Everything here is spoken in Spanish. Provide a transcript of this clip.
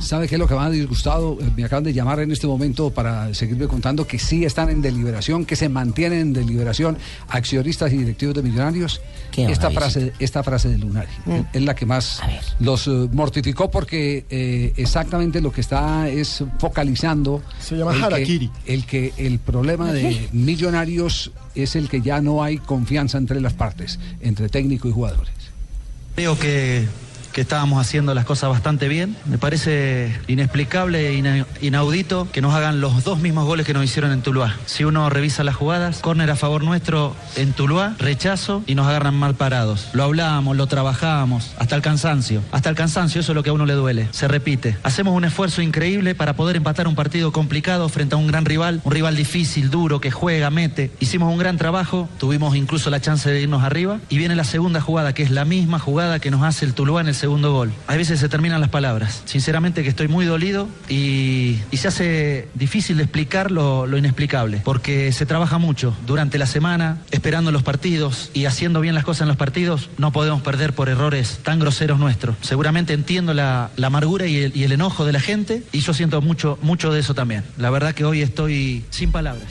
¿Sabe qué es lo que más ha disgustado? Eh, Me acaban de llamar en este momento para seguirme contando que sí están en deliberación, que se mantienen en deliberación accionistas y directivos de millonarios. ¿Qué va Esta frase, esta frase de Lunari es la que más los eh, mortificó porque eh, exactamente lo que está es focalizando. Se llama el que- harakiri. el que el problema de millonarios es el que ya no hay confianza entre las partes, entre técnico y jugadores. Creo que, que estábamos haciendo las cosas bastante bien. Me parece inexplicable e ina- inaudito que nos hagan los dos mismos goles que nos hicieron en Tuluá. Si uno revisa las jugadas, córner a favor nuestro en Tuluá, rechazo y nos agarran mal parados. Lo hablábamos, lo trabajábamos, hasta el cansancio. Hasta el cansancio, eso es lo que a uno le duele. Se repite. Hacemos un esfuerzo increíble para poder empatar un partido complicado frente a un gran rival, un rival difícil, duro, que juega, mete. Hicimos un gran trabajo, tuvimos incluso la chance de irnos arriba y viene la segunda jugada, que es la misma jugada que nos hace el Tuluá en el segundo gol. A veces se terminan las palabras. Sinceramente que estoy muy dolido y, se hace difícil de explicar lo, inexplicable, porque se trabaja mucho durante la semana, esperando los partidos y haciendo bien las cosas en los partidos, no podemos perder por errores tan groseros nuestros. Seguramente entiendo la, la amargura y el, y el enojo de la gente y yo siento mucho, mucho de eso también. La verdad que hoy estoy sin palabras.